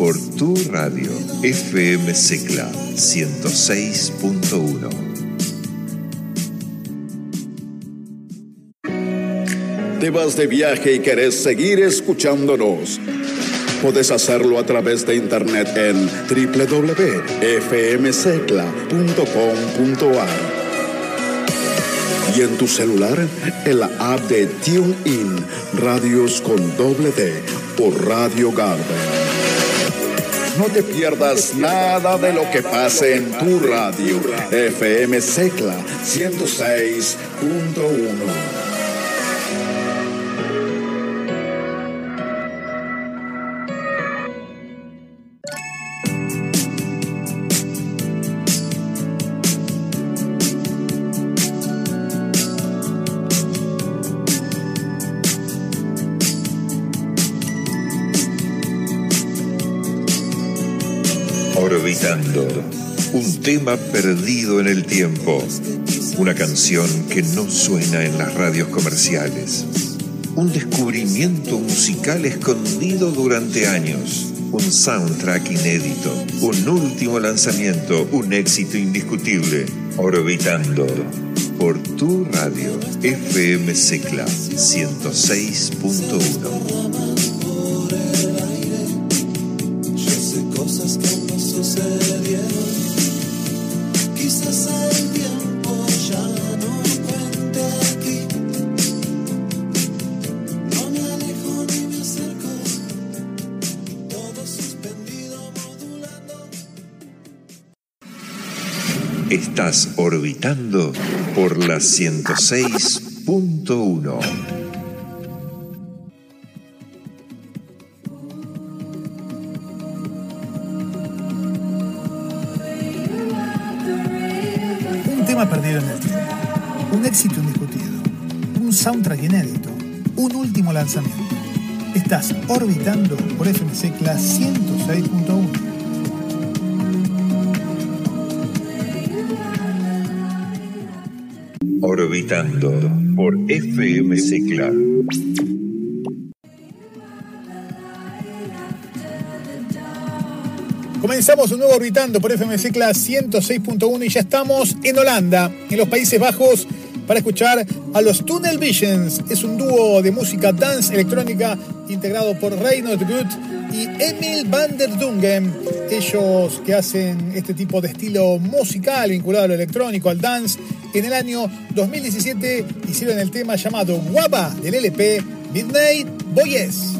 por tu radio FM Secla 106.1. Te vas de viaje y querés seguir escuchándonos. Puedes hacerlo a través de internet en www.fmsecla.com.ar y en tu celular en la app de TuneIn Radios con doble D por Radio Garden. No te pierdas nada de lo que pase en tu radio. FM Secla 106.1. tema perdido en el tiempo, una canción que no suena en las radios comerciales, un descubrimiento musical escondido durante años, un soundtrack inédito, un último lanzamiento, un éxito indiscutible, orbitando por tu radio. FM Secla 106.1. Estás orbitando por la 106.1. tema el tiempo, un éxito indiscutido, un soundtrack inédito, un último lanzamiento. Estás orbitando por FMC Class 106.1. Orbitando por FM Secla. Comenzamos un nuevo Orbitando por FM Secla 106.1 y ya estamos en Holanda, en los Países Bajos, para escuchar a los Tunnel Visions. Es un dúo de música dance electrónica integrado por Reinhold Gut y Emil van der Dungen. Ellos que hacen este tipo de estilo musical vinculado a lo electrónico, al dance, en el año 2017 hicieron el tema llamado Guapa del LP Midnight Boys.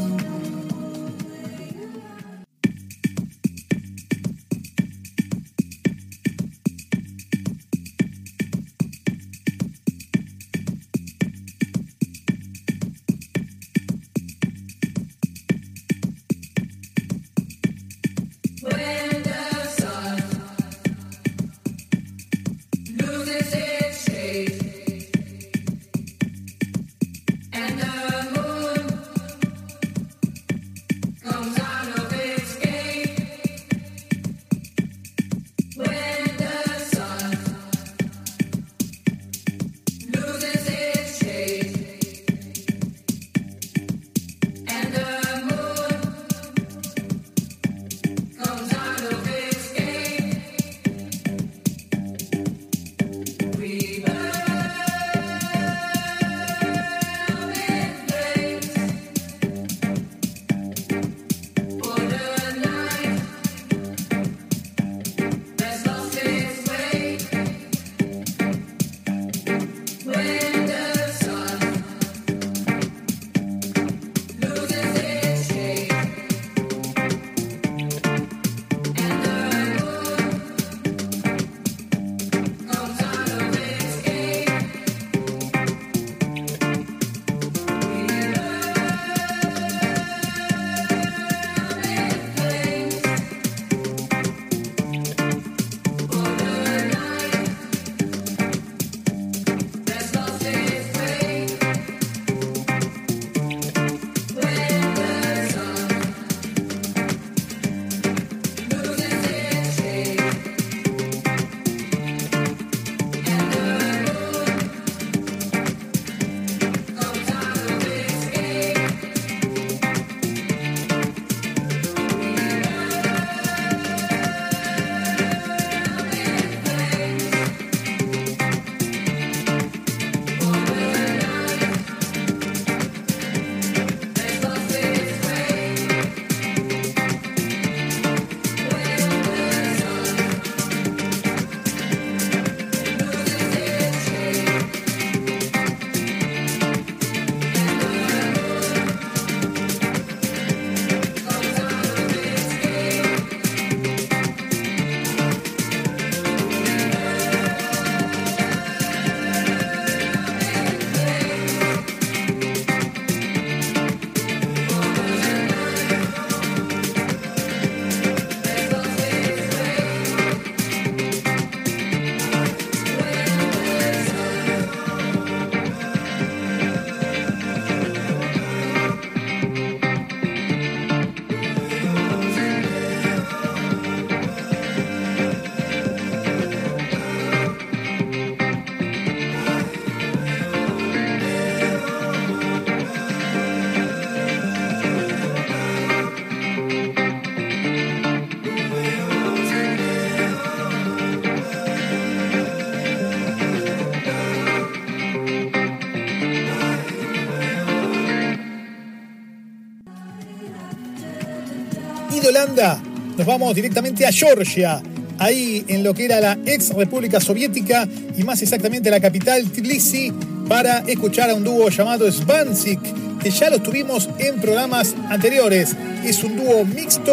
Nos vamos directamente a Georgia, ahí en lo que era la ex República Soviética y más exactamente la capital Tbilisi, para escuchar a un dúo llamado Svansik, que ya lo tuvimos en programas anteriores. Es un dúo mixto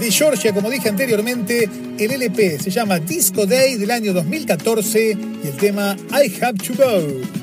de Georgia, como dije anteriormente, el LP se llama Disco Day del año 2014 y el tema I Have to Go.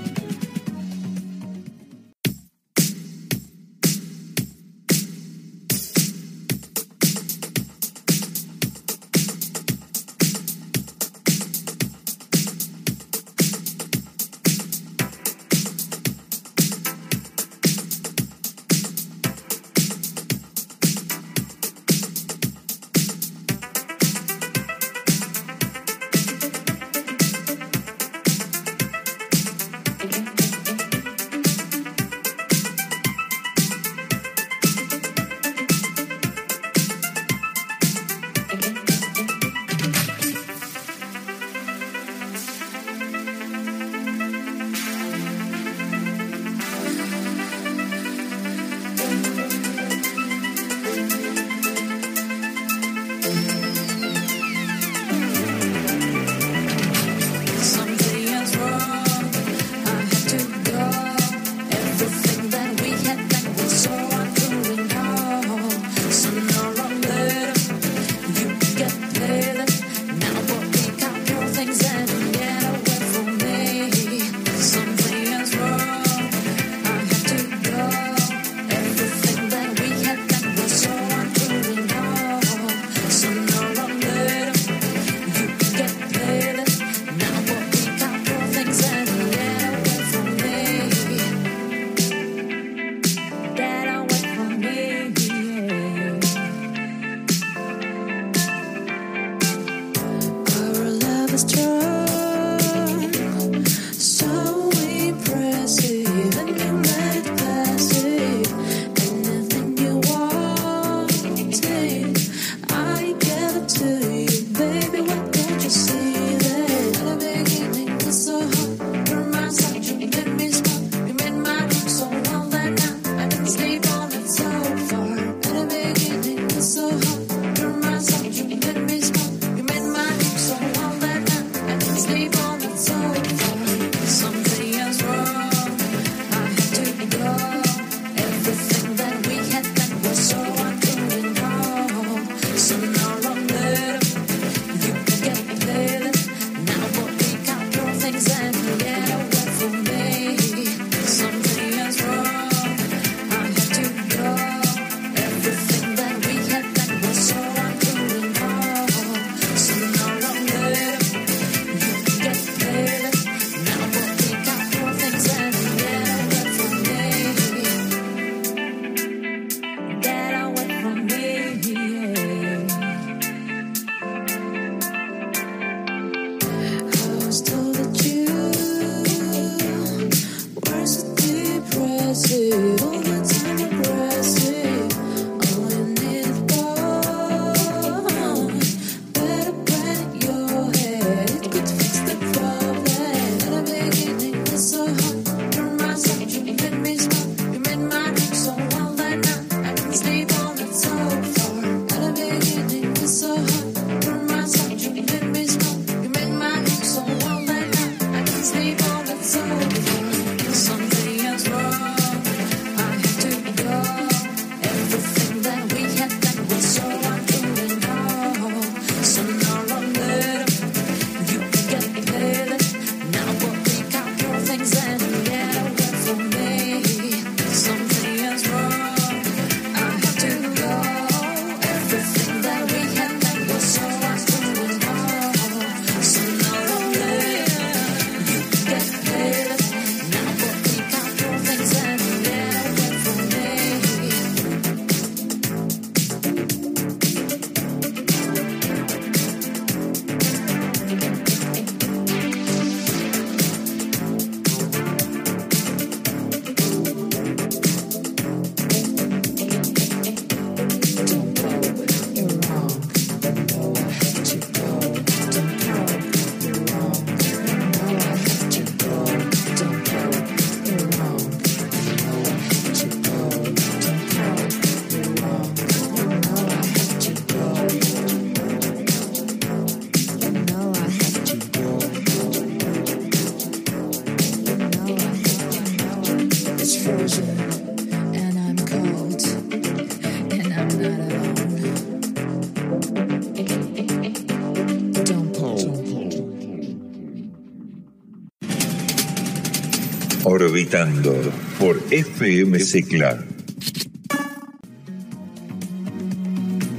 Orbitando por FM Secla.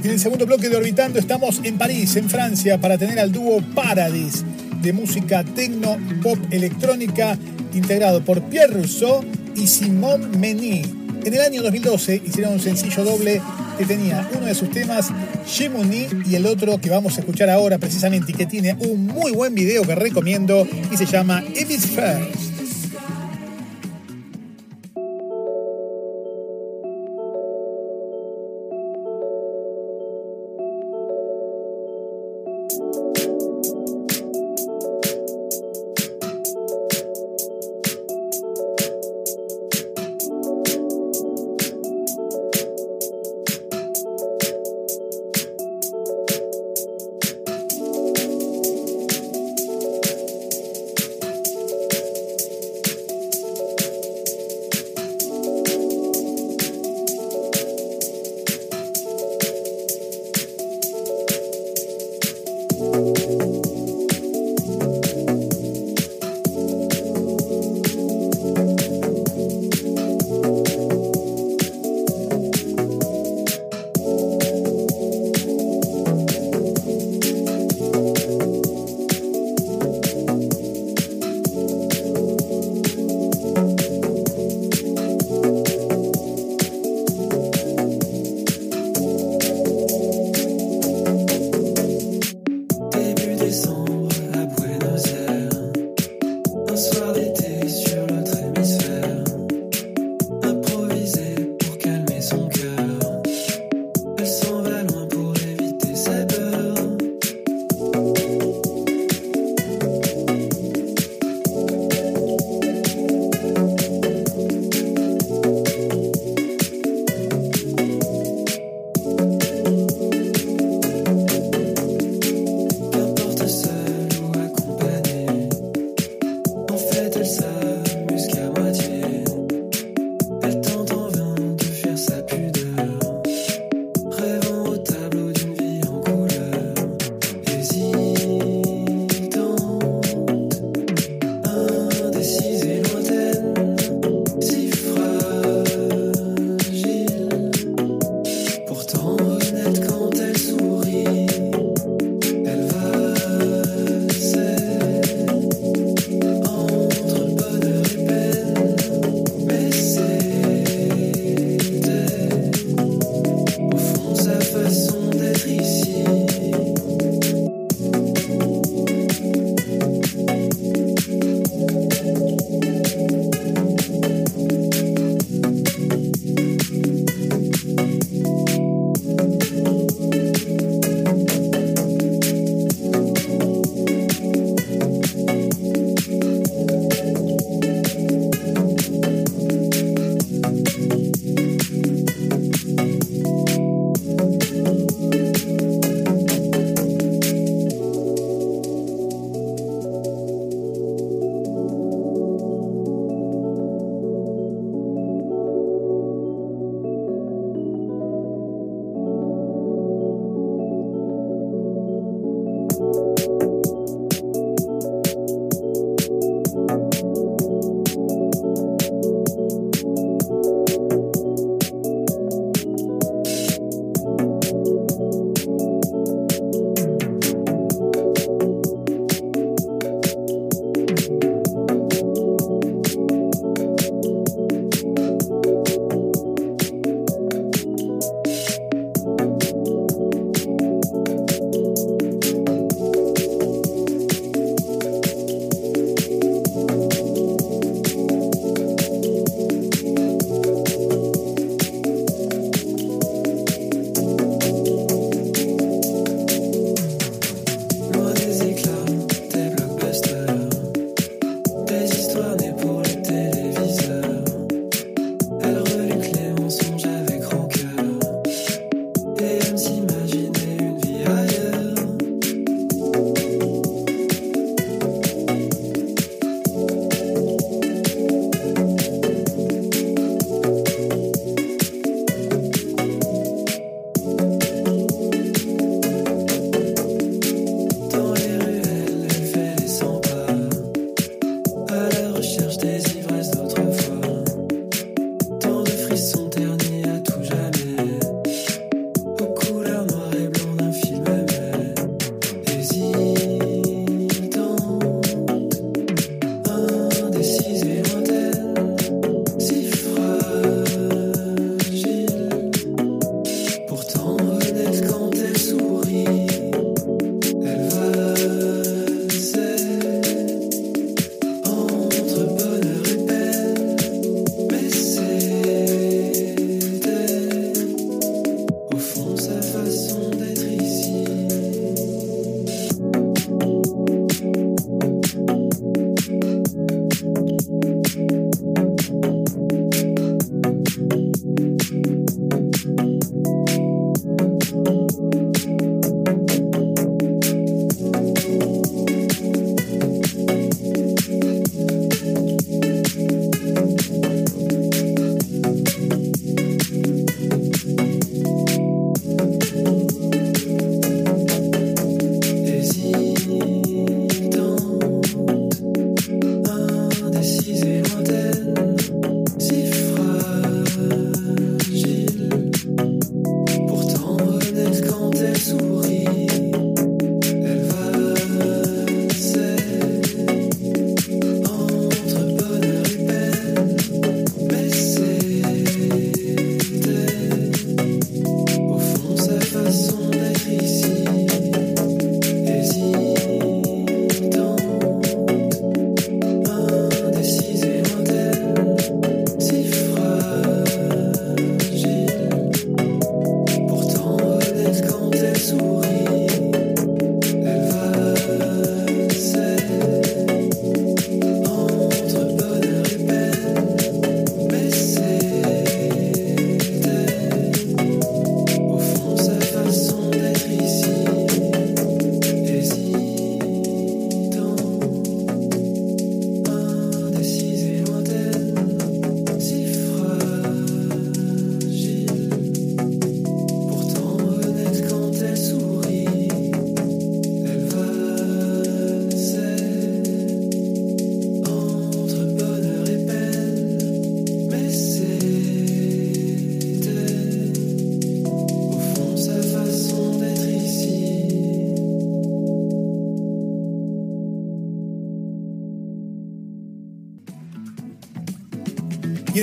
En el segundo bloque de Orbitando estamos en París, en Francia, para tener al dúo Paradis de música tecno pop electrónica integrado por Pierre Rousseau y Simone Meny. En el año 2012 hicieron un sencillo doble que tenía uno de sus temas, Shimuni, y el otro que vamos a escuchar ahora precisamente y que tiene un muy buen video que recomiendo y se llama If It's First.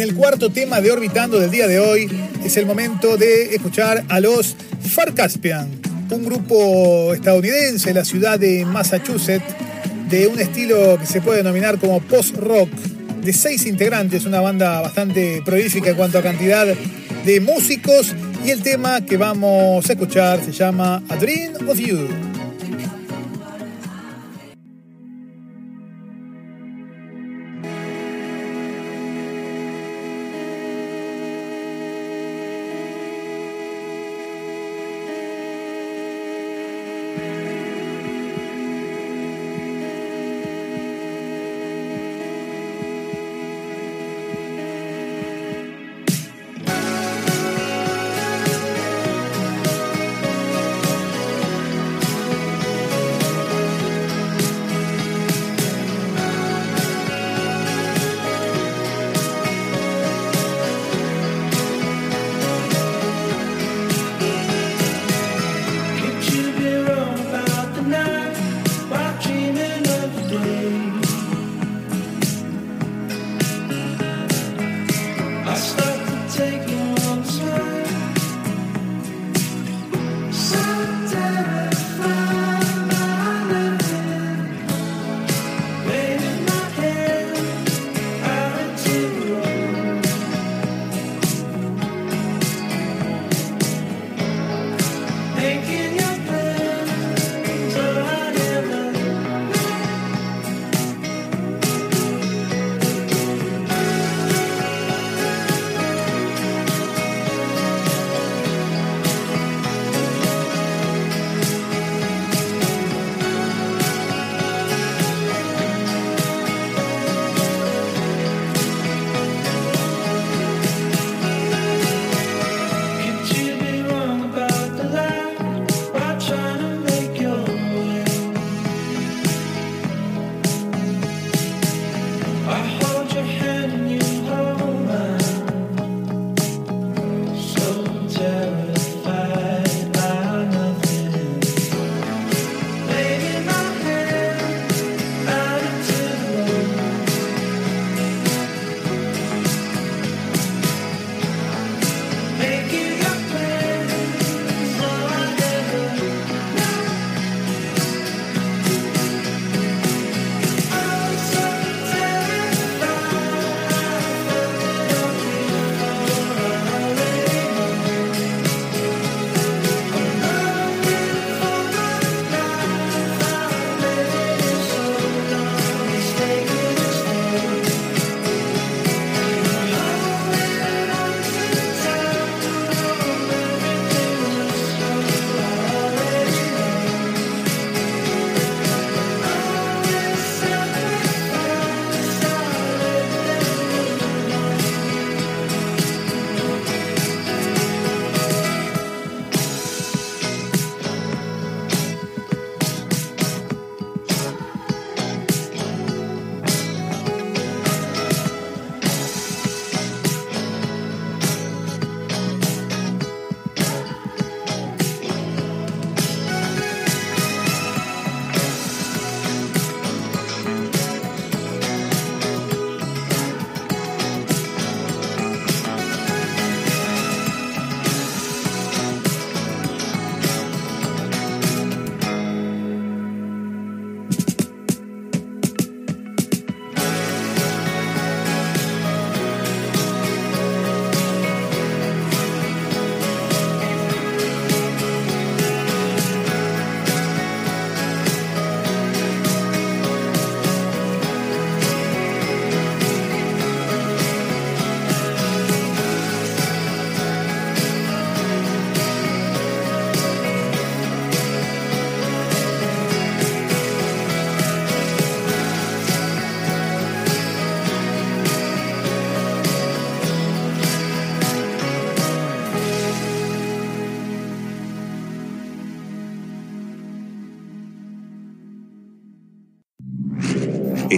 El cuarto tema de Orbitando del día de hoy es el momento de escuchar a los Far Caspian, un grupo estadounidense de la ciudad de Massachusetts de un estilo que se puede denominar como post-rock, de seis integrantes, una banda bastante prolífica en cuanto a cantidad de músicos y el tema que vamos a escuchar se llama A Dream of You.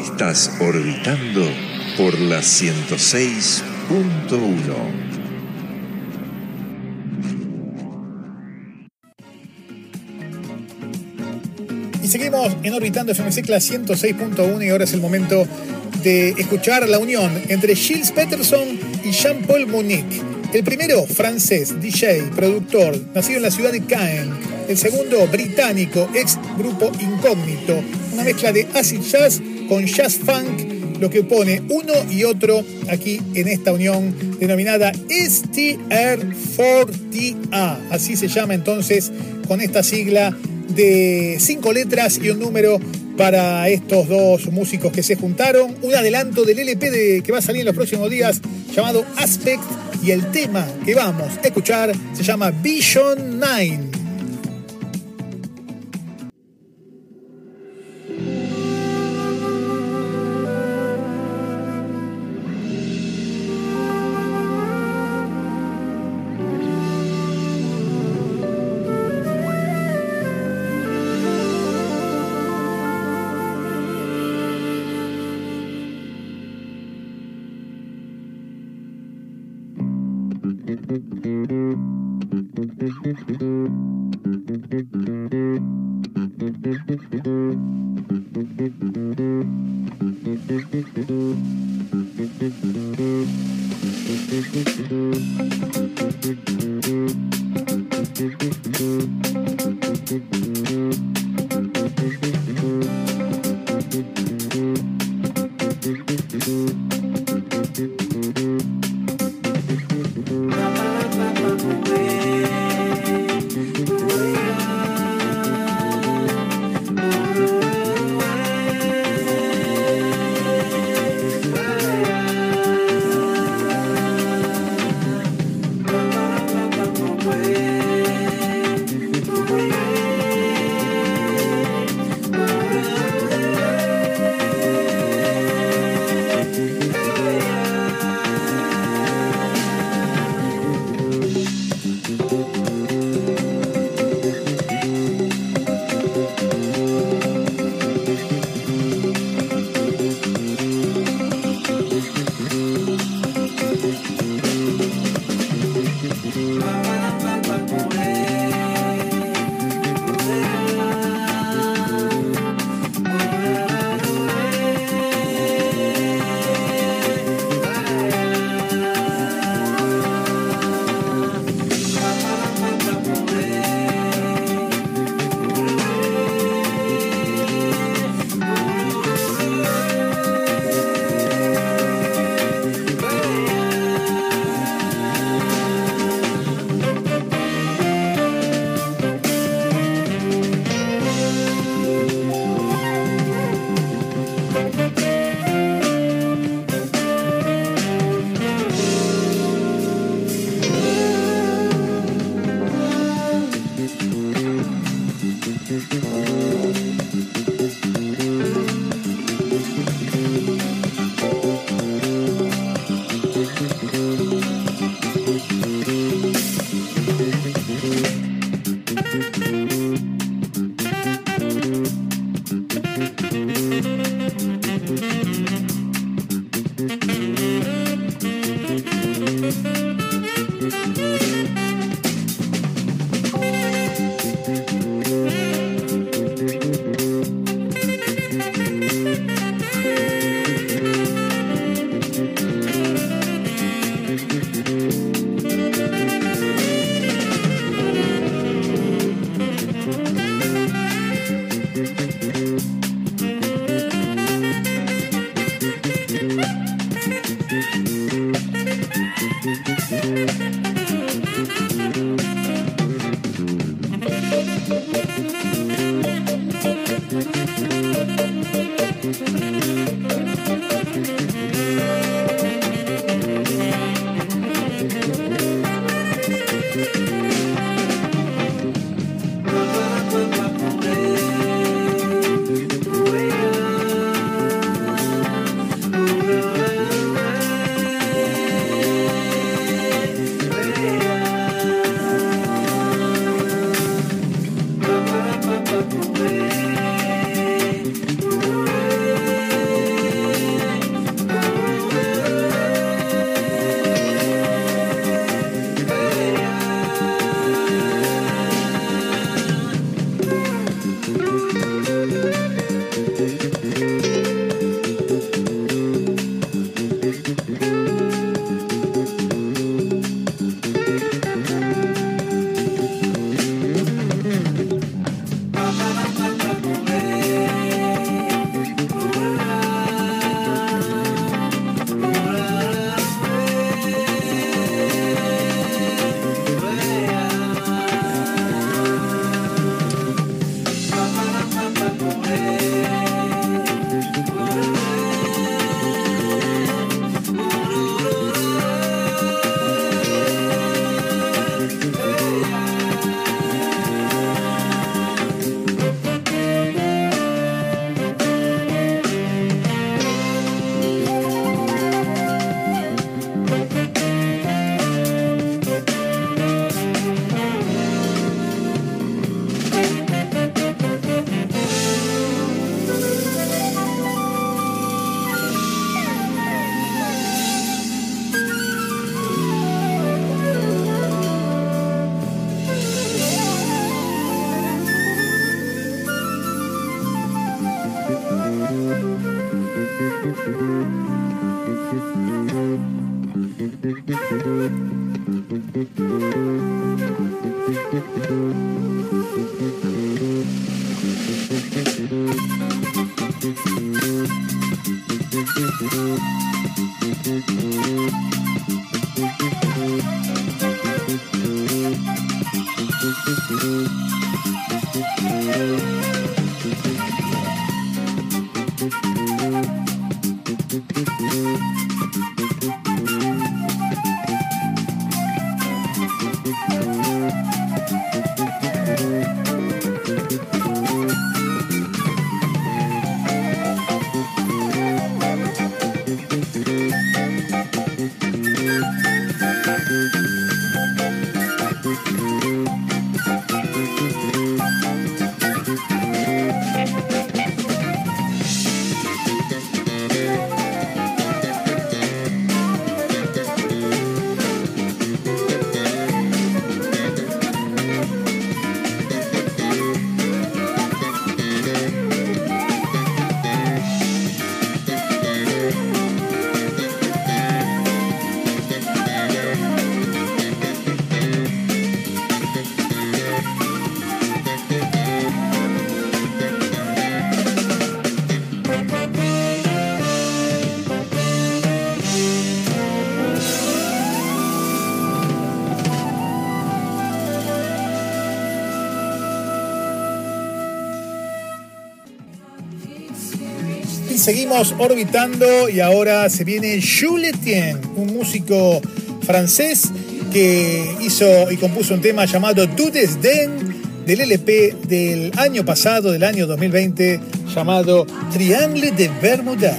Estás orbitando por la 106.1. Y seguimos en Orbitando FMC Class 106.1 y ahora es el momento de escuchar la unión entre Gilles Peterson y Jean-Paul Monique. El primero, francés, DJ, productor, nacido en la ciudad de Caen. El segundo, británico, ex grupo incógnito. Una mezcla de acid jazz con jazz funk, lo que pone uno y otro aquí en esta unión denominada STR4TA. Así se llama entonces con esta sigla de cinco letras y un número para estos dos músicos que se juntaron. Un adelanto del LP de, que va a salir en los próximos días llamado Aspect y el tema que vamos a escuchar se llama Vision 9. Seguimos orbitando y ahora se viene Jules Etienne, un músico francés que hizo y compuso un tema llamado Du Den del LP del año pasado, del año 2020, llamado Triangle de Bermuda.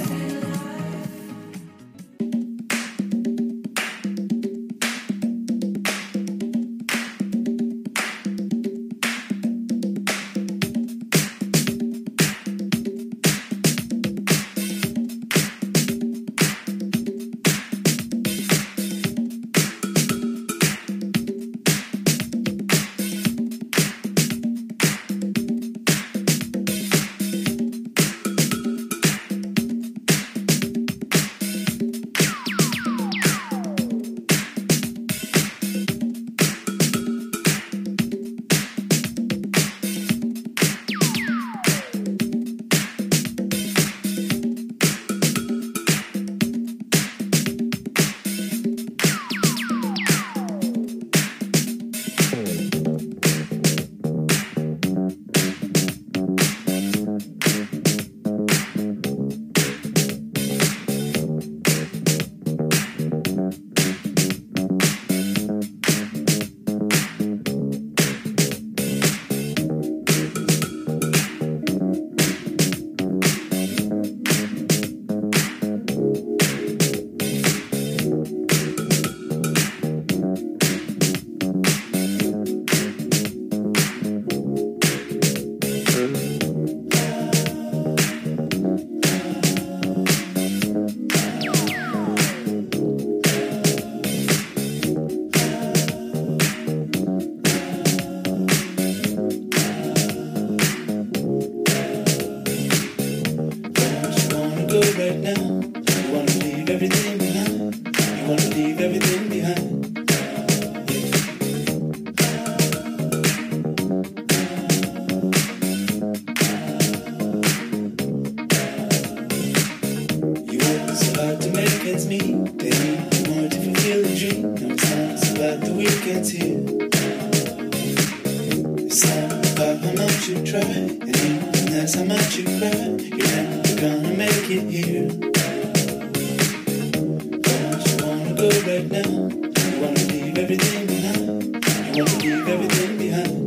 go right now. You wanna leave everything behind. You wanna leave everything behind.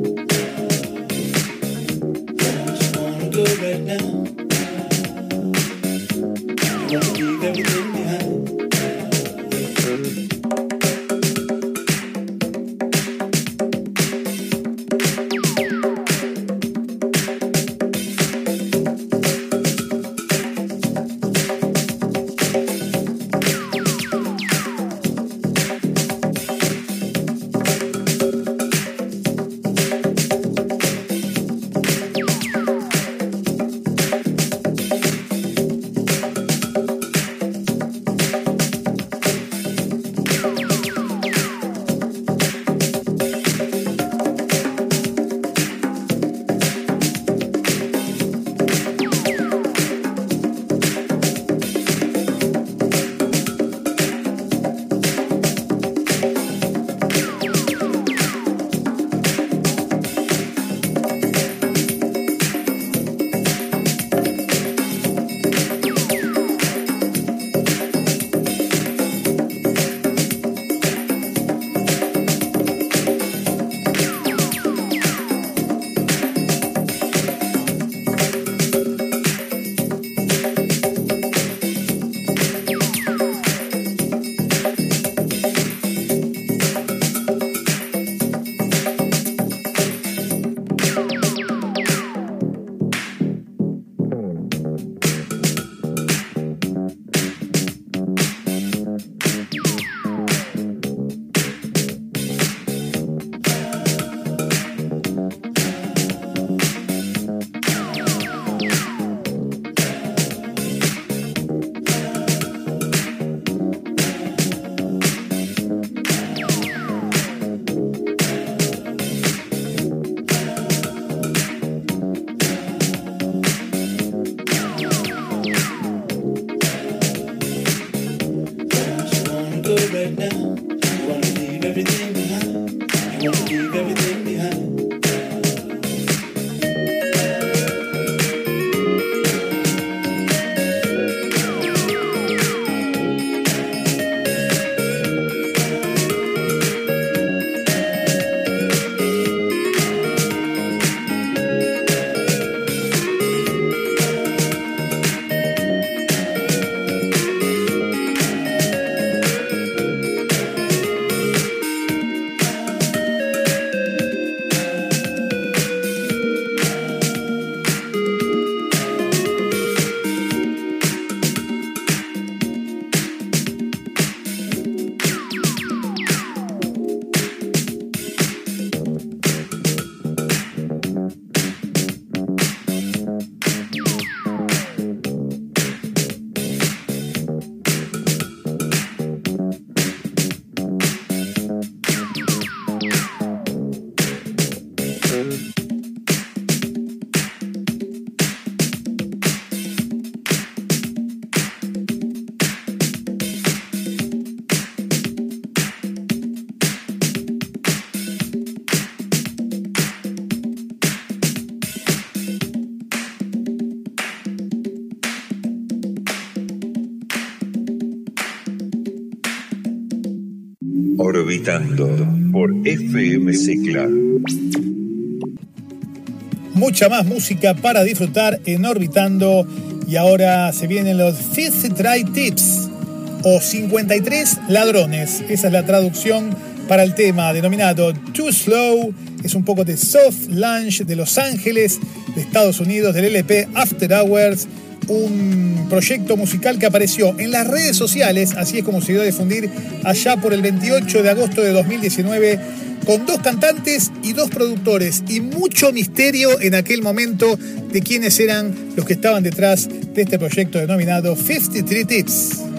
Por FM Cicla. Mucha más música para disfrutar en Orbitando. Y ahora se vienen los 53 Tips o 53 Ladrones. Esa es la traducción para el tema denominado Too Slow. Es un poco de soft lunch de Los Ángeles, de Estados Unidos, del LP After Hours un proyecto musical que apareció en las redes sociales, así es como se dio a difundir allá por el 28 de agosto de 2019, con dos cantantes y dos productores, y mucho misterio en aquel momento de quiénes eran los que estaban detrás de este proyecto denominado 53 Tips.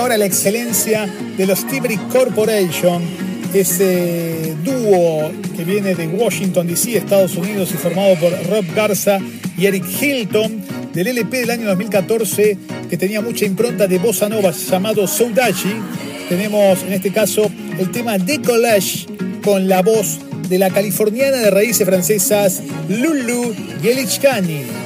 Ahora la excelencia de los Tibrick Corporation, ese dúo que viene de Washington DC, Estados Unidos y formado por Rob Garza y Eric Hilton, del LP del año 2014 que tenía mucha impronta de bossa nova llamado Soudachi. Tenemos en este caso el tema de Collage con la voz de la californiana de raíces francesas Lulu Gelichkani.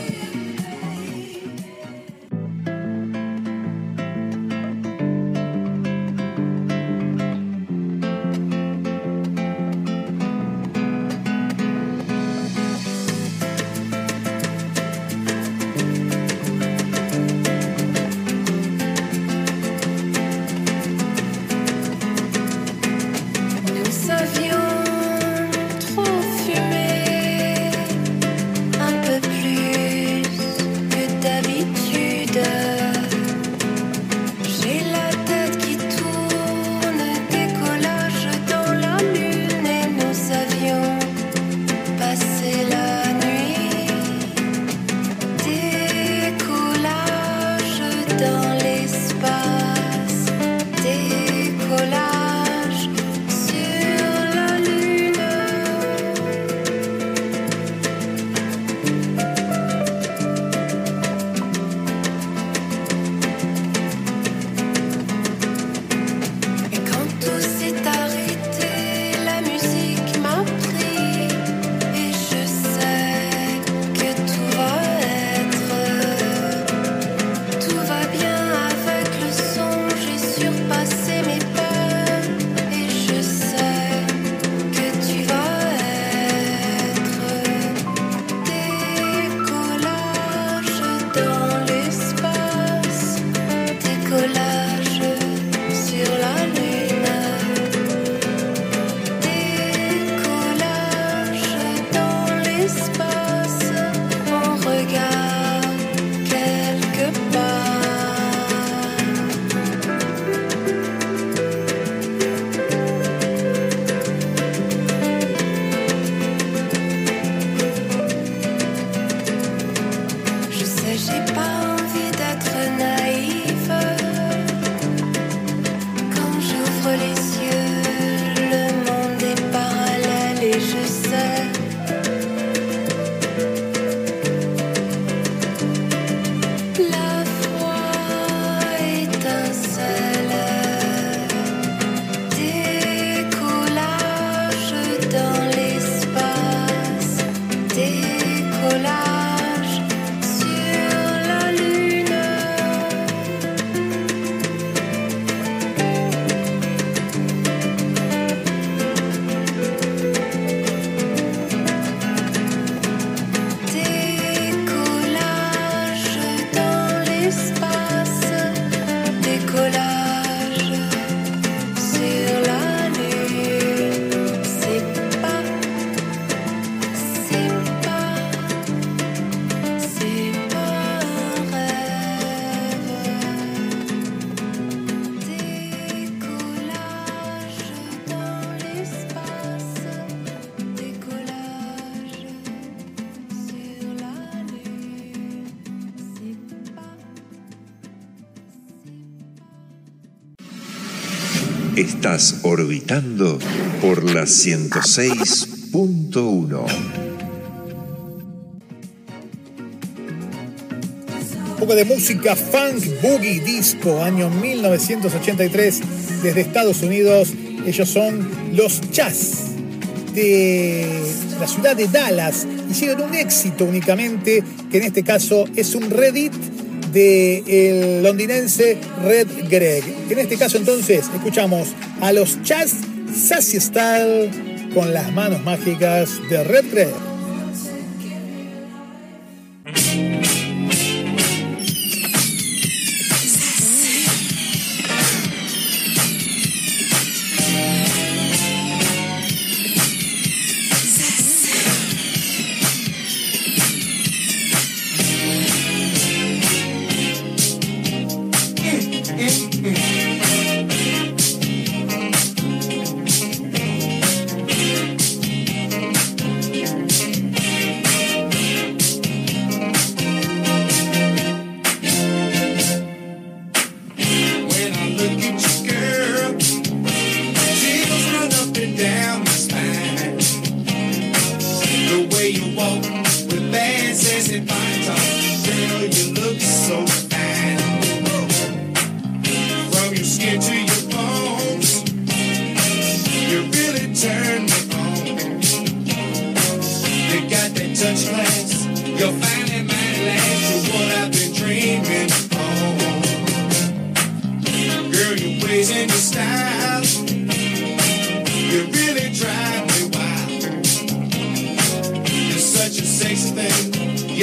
Estás orbitando por la 106.1. Un poco de música funk, boogie, disco, año 1983, desde Estados Unidos. Ellos son los Chas de la ciudad de Dallas. Hicieron un éxito únicamente, que en este caso es un Reddit del londinense Red Greg. En este caso entonces escuchamos a los Chas Sassy Style con las manos mágicas de Red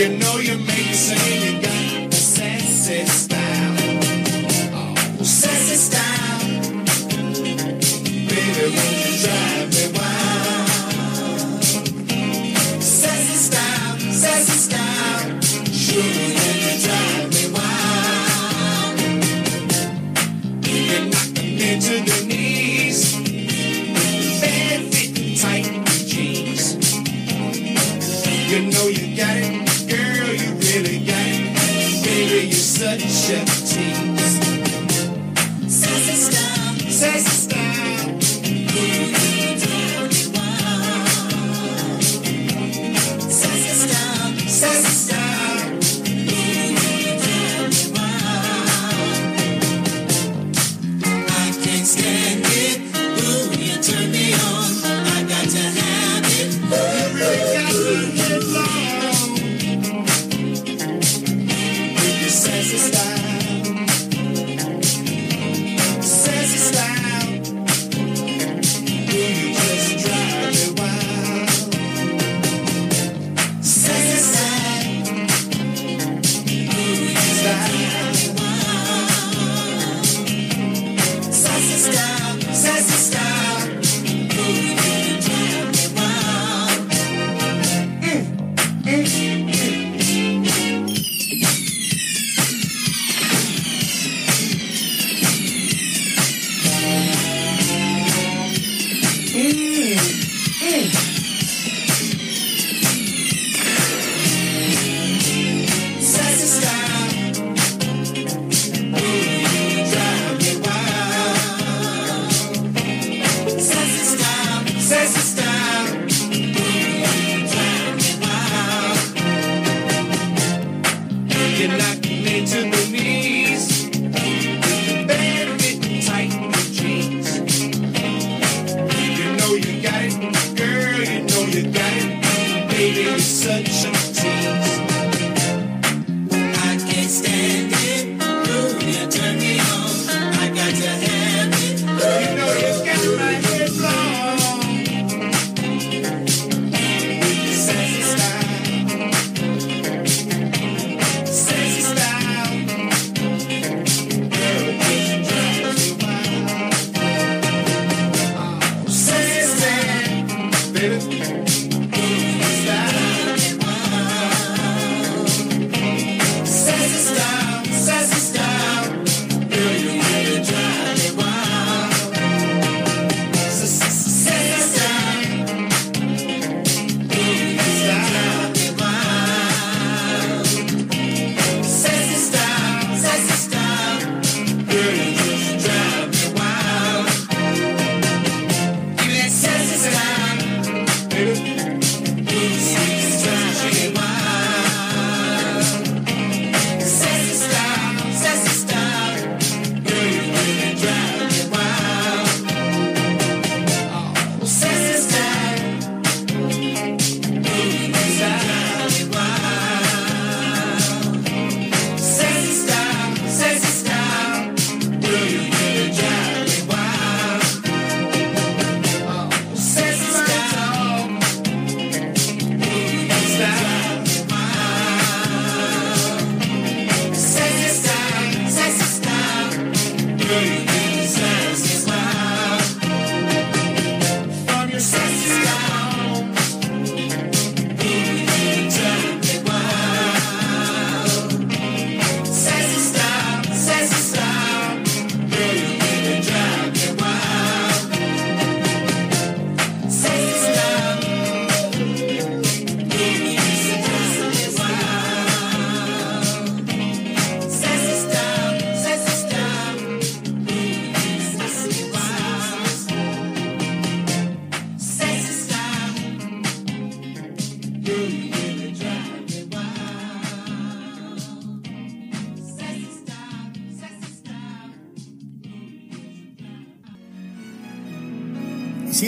Greg. sky.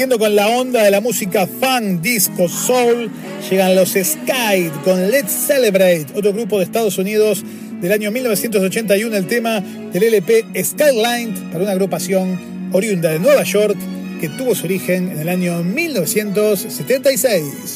Con la onda de la música funk, disco, soul, llegan los Sky con Let's Celebrate, otro grupo de Estados Unidos del año 1981, el tema del LP Skyline para una agrupación oriunda de Nueva York que tuvo su origen en el año 1976.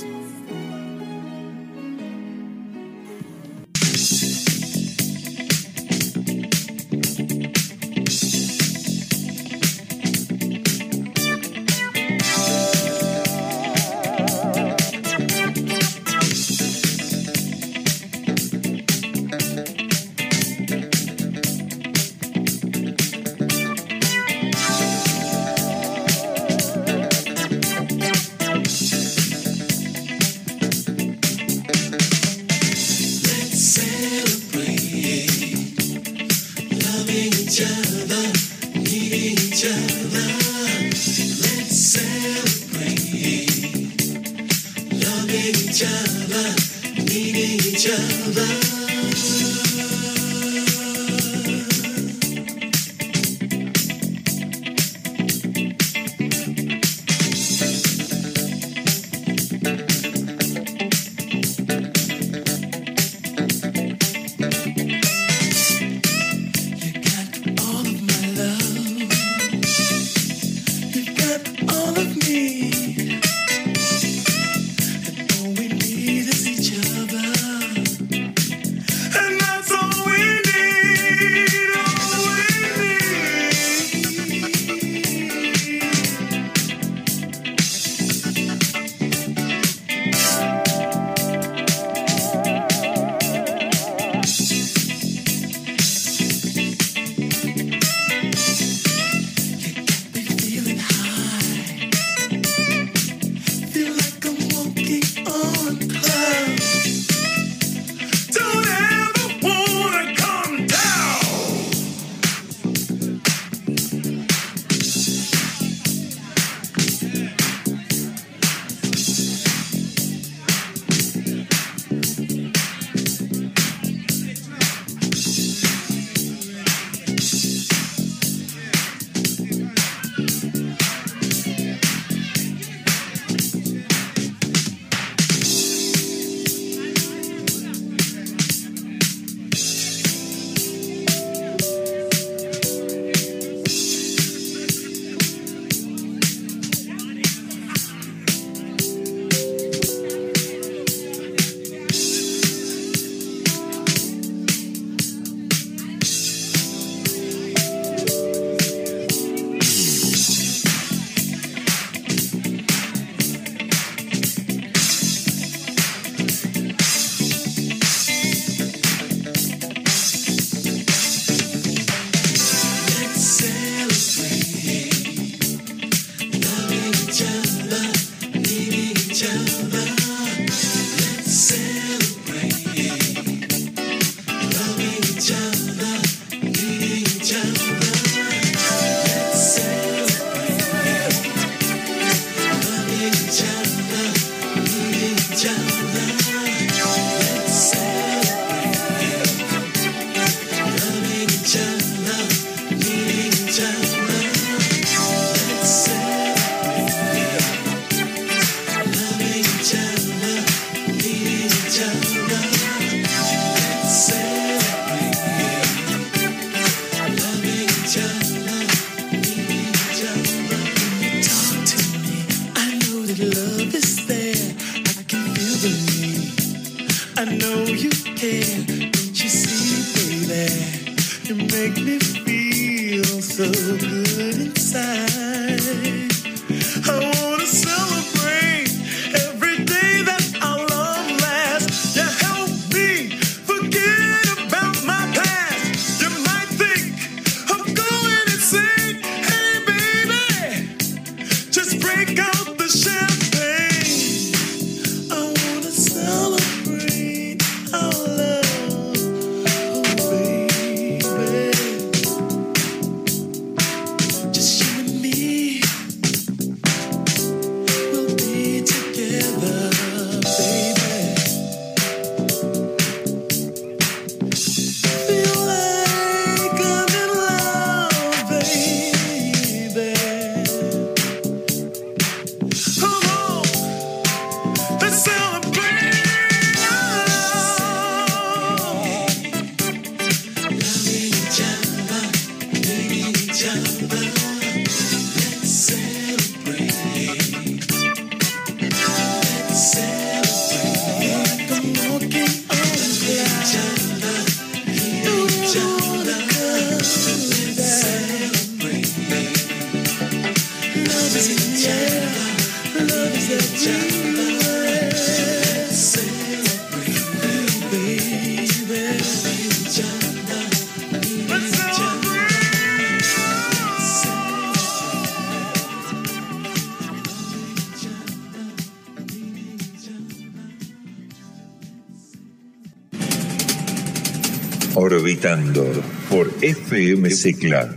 Por FM Cicla.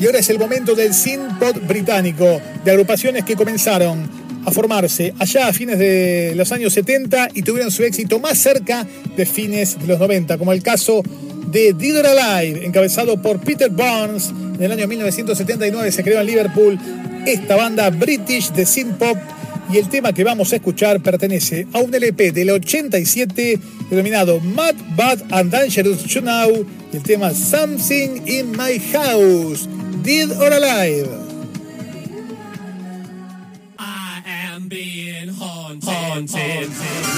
Y ahora es el momento del synth británico, de agrupaciones que comenzaron a formarse allá a fines de los años 70 y tuvieron su éxito más cerca de fines de los 90, como el caso de Dead or Alive, encabezado por Peter Barnes. En el año 1979 se creó en Liverpool esta banda british de synth pop y el tema que vamos a escuchar pertenece a un LP del 87 denominado Mad, Bad and Dangerous You Know y el tema Something in My House, Dead or Alive. I haunted.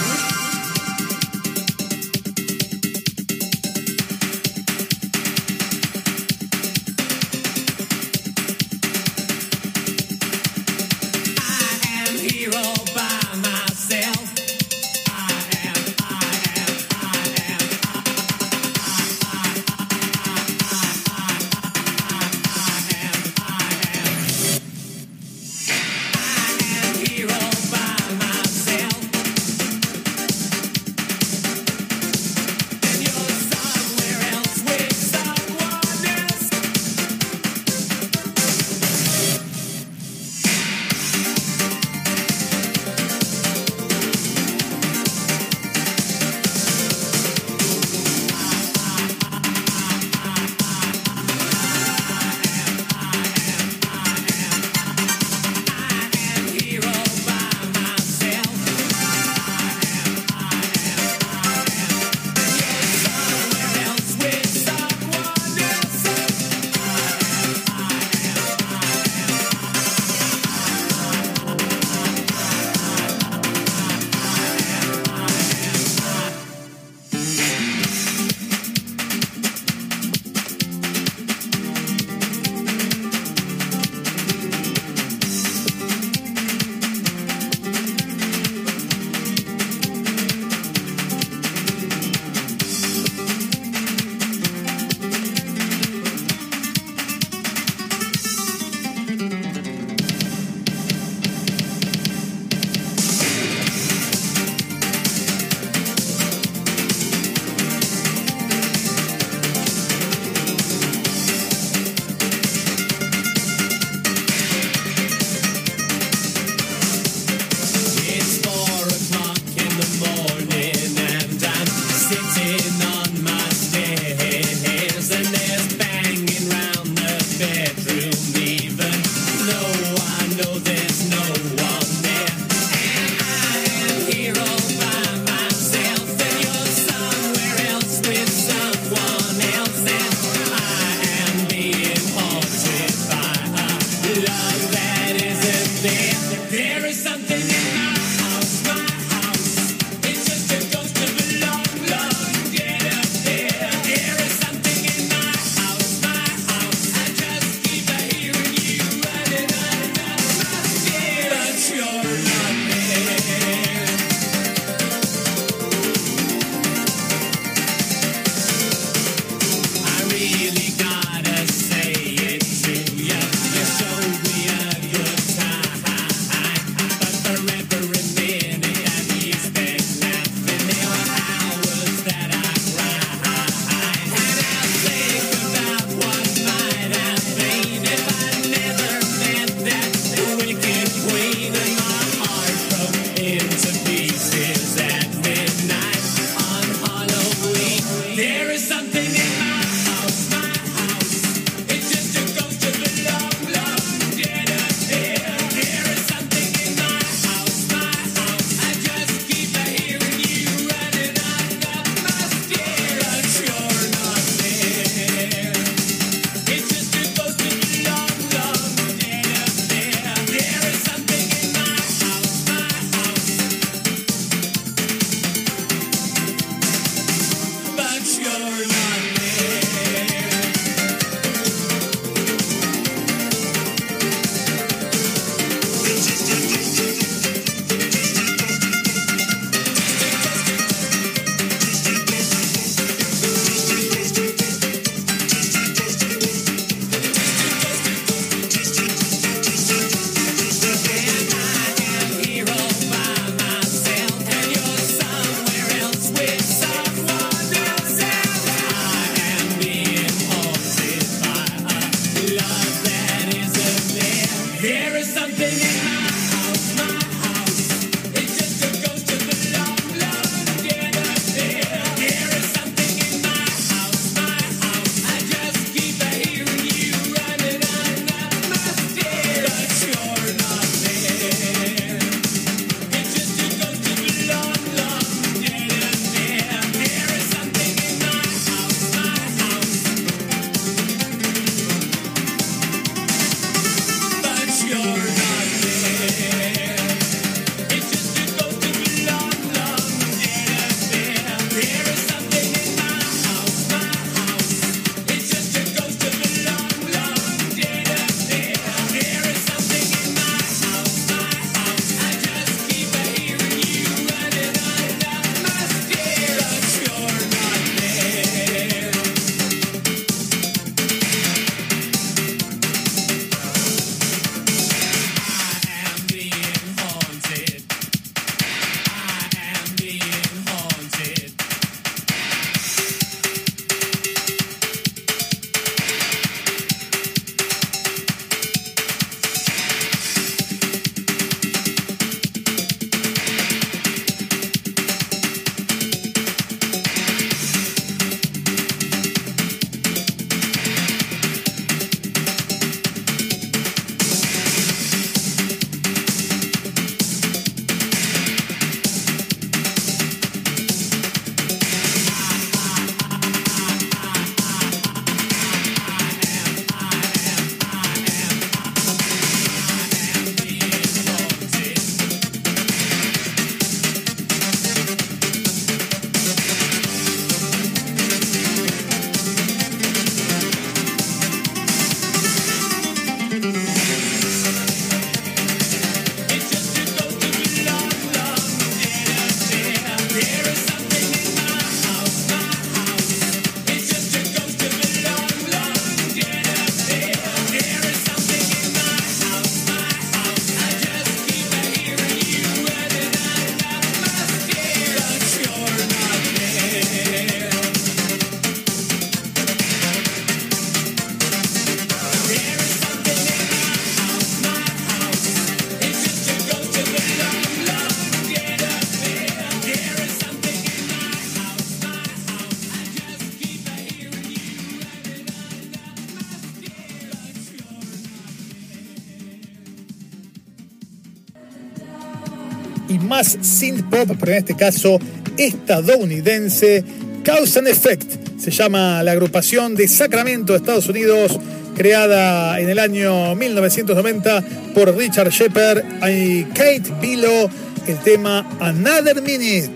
Synth pop, pero en este caso estadounidense. Cause and Effect se llama la agrupación de Sacramento, Estados Unidos, creada en el año 1990 por Richard Shepard y Kate Pillow, el tema Another Minute.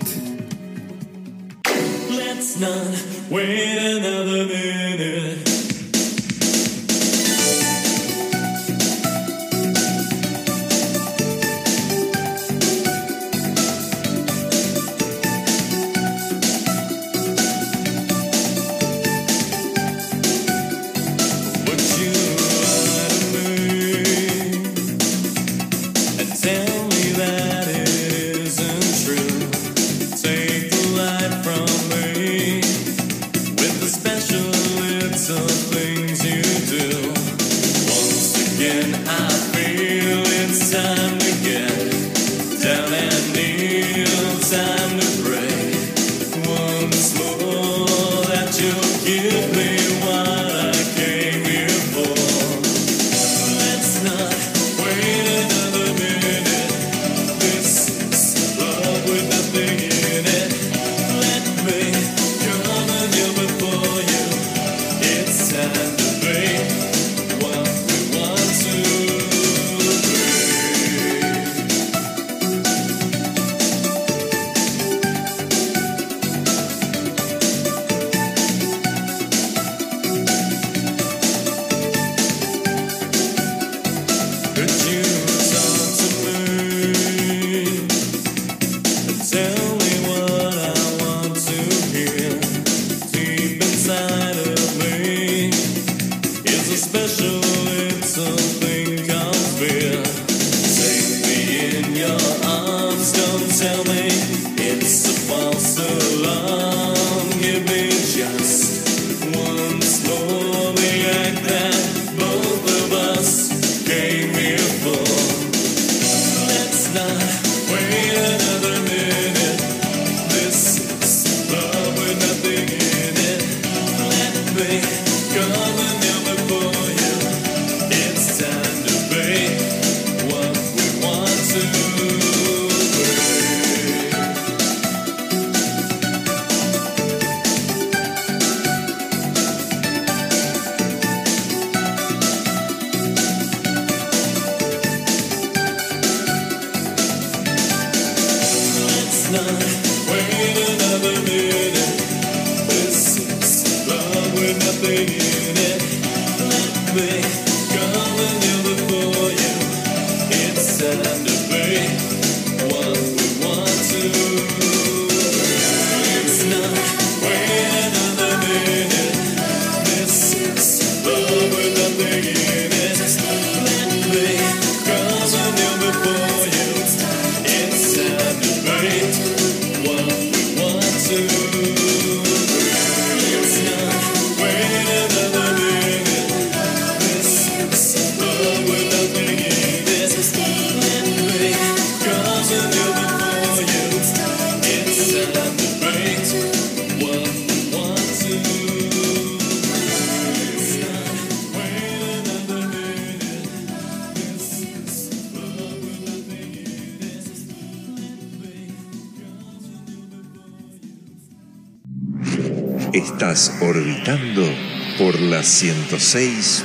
106.1.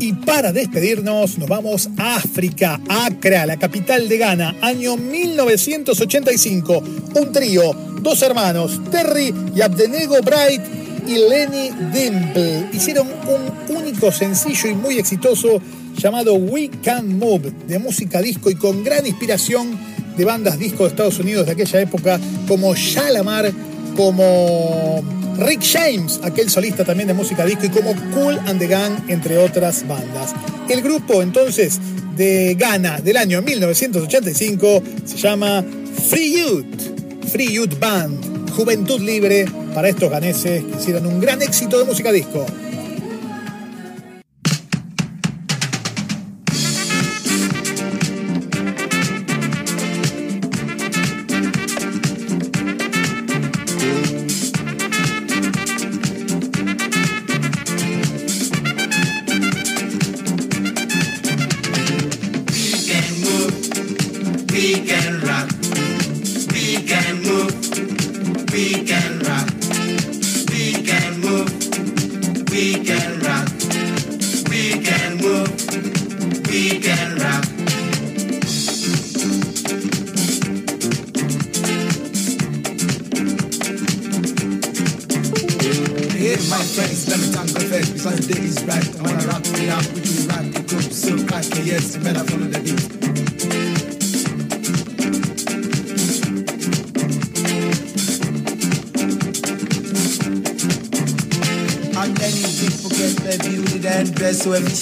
Y para despedirnos nos vamos a África, Accra, la capital de Ghana, año 1985. Un trío, dos hermanos, Terry y Abdenego Bright y Lenny Dimple, hicieron un único sencillo y muy exitoso llamado We Can Move, de música disco y con gran inspiración de bandas disco de Estados Unidos de aquella época, como Shalamar, como Rick James, aquel solista también de música disco, y como Cool and the Gang, entre otras bandas. El grupo entonces de Ghana del año 1985 se llama Free Youth, Free Youth Band, Juventud Libre para estos ganeses que hicieron un gran éxito de música disco.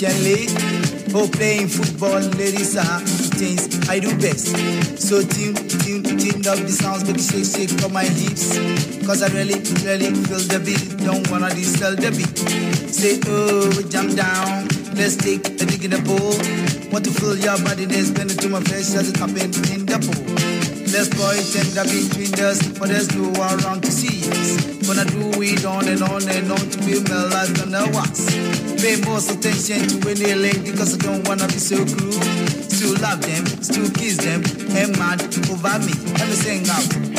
patiently. Oh, playing football, ladies are things I do best. So tune, tune, tune up the sounds, but shake, shake from my hips. Cause I really, really feel the beat. Don't wanna disturb the beat. Say, oh, jump down. Let's take a dig in the pool. Want to feel your body, there's it to my flesh as it happens in the pool. Let's boy tender between us, for there's no around to see us. Gonna do it on and on and on to be my life on the wax pay most attention to when they late because I don't wanna be so cruel. Still love them, still kiss them, and mad over me. Let me sing out.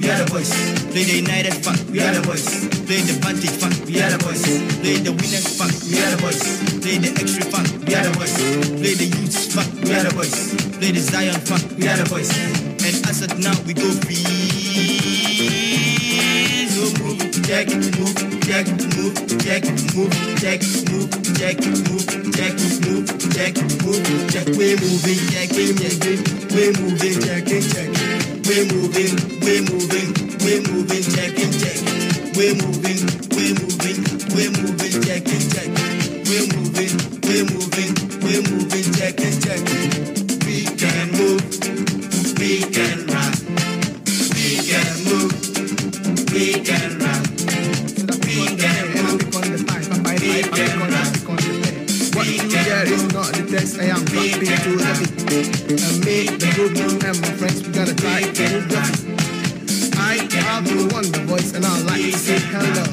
we are the boys. Play the United funk, we are the boys. Play the Baltic funk, we are the boys. Play the Winners funk, we are the boys. Play the Extra funk, we are the boys. Play the Youth funk, we are the boys. Play the Zion funk, we are the boys. And as of now we go free. So move, check, move, check, move, check, move, check, move, check, move, check, move, check, move, check. We moving, check, we're moving, we're moving, check, check. We're moving, we're moving, we're moving, check it, check. We're moving, we're moving, we're moving, check it, check. We're moving, we're moving, we're moving, check it, check. We can move, we can run, we can move, we can text, I am me, too happy. And me, the good moon, and my friends, we gotta try to get it right. I have the wonder voice, and I like to say hello.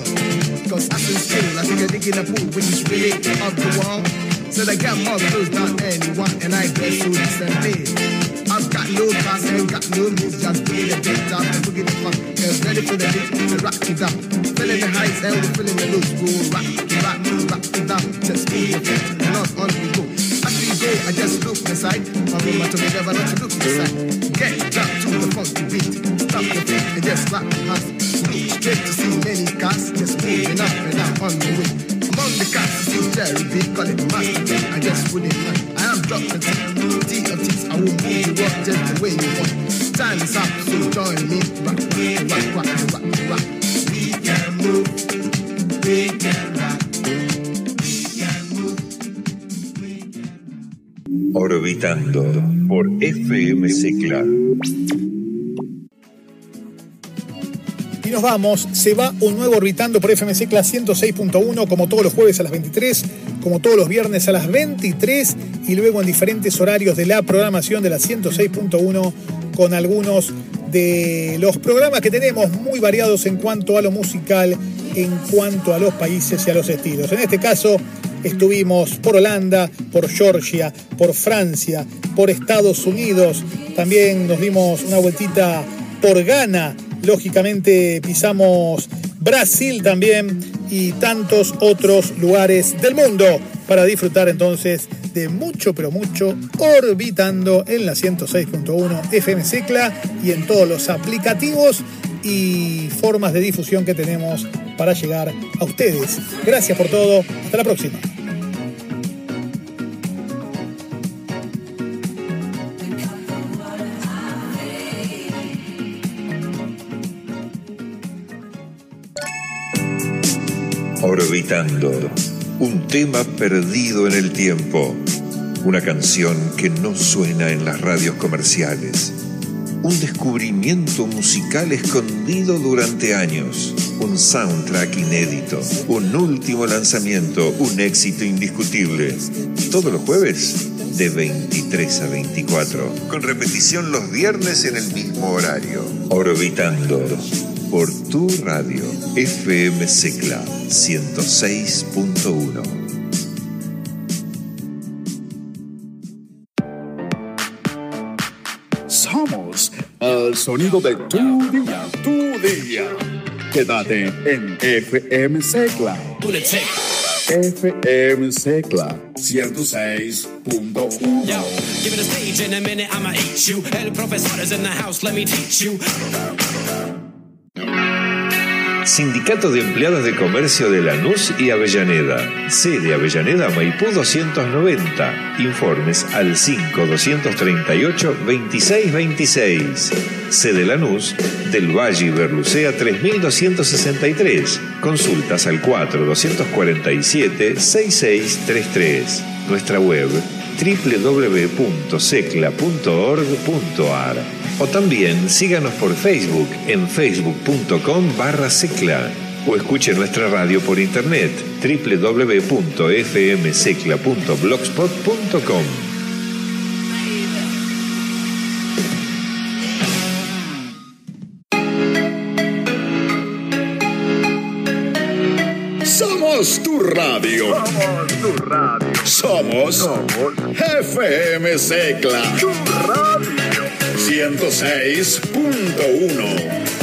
Cause I feel still, I think I dig in a pool, which is really up the wall. So they got more clothes than anyone, and I dress so decently. I've got no class, and got no moves, just bringing the beat down and boogie the funk. Girls ready for the beat, to rock it up. Feeling the highs and we're feeling the lows, go rock, rock, rock it up. Just feel your feet, not on the I just look inside. My room, I told me never not to look inside. Get down to the funky beat. Stop your feet and just clap your hands. Look straight to see many cars, just moving up and down on the way. Among the cars, see Jerry B, call it master. I just wouldn't mind. I am Dr. T, T of T's. I will move you up just the way you want. Time is up, so join me. Rock, rock, rock, rock, rock, rock. We can move, we can rock. Orbitando por FM Secla. Y nos vamos, se va un nuevo Orbitando por FMC Class 106.1 como todos los jueves a las 23, como todos los viernes a las 23 y luego en diferentes horarios de la programación de la 106.1 con algunos de los programas que tenemos muy variados en cuanto a lo musical, en cuanto a los países y a los estilos. En este caso estuvimos por Holanda, por Georgia, por Francia, por Estados Unidos, también nos dimos una vueltita por Ghana, lógicamente pisamos Brasil también y tantos otros lugares del mundo para disfrutar entonces de mucho pero mucho orbitando en la 106.1 FM Secla y en todos los aplicativos y formas de difusión que tenemos para llegar a ustedes. Gracias por todo, hasta la próxima. Orbitando. Un tema perdido en el tiempo. Una canción que no suena en las radios comerciales. Un descubrimiento musical escondido durante años. Un soundtrack inédito. Un último lanzamiento. Un éxito indiscutible. Todos los jueves de 23 a 24. Con repetición los viernes en el mismo horario. Orbitando por tu radio FM Secla 106.1. el sonido de tu día, tu día. Quédate en FM Secla. FM Secla 106.1. Yo, give it a stage in a minute, I'ma eat you. El profesor is in the house, let me teach you. Sindicato de Empleados de Comercio de Lanús y Avellaneda. Sede Avellaneda Maipú 290. Informes al 5-238-2626. Sede Lanús del Valle Berlucea 3263. Consultas al 4-247-6633. Nuestra web www.secla.org.ar o también síganos por Facebook en facebook.com barra secla o escuche nuestra radio por internet www.fmsecla.blogspot.com. Somos tu radio. Somos tu radio. Somos, FM Secla. Tu radio. 106.1.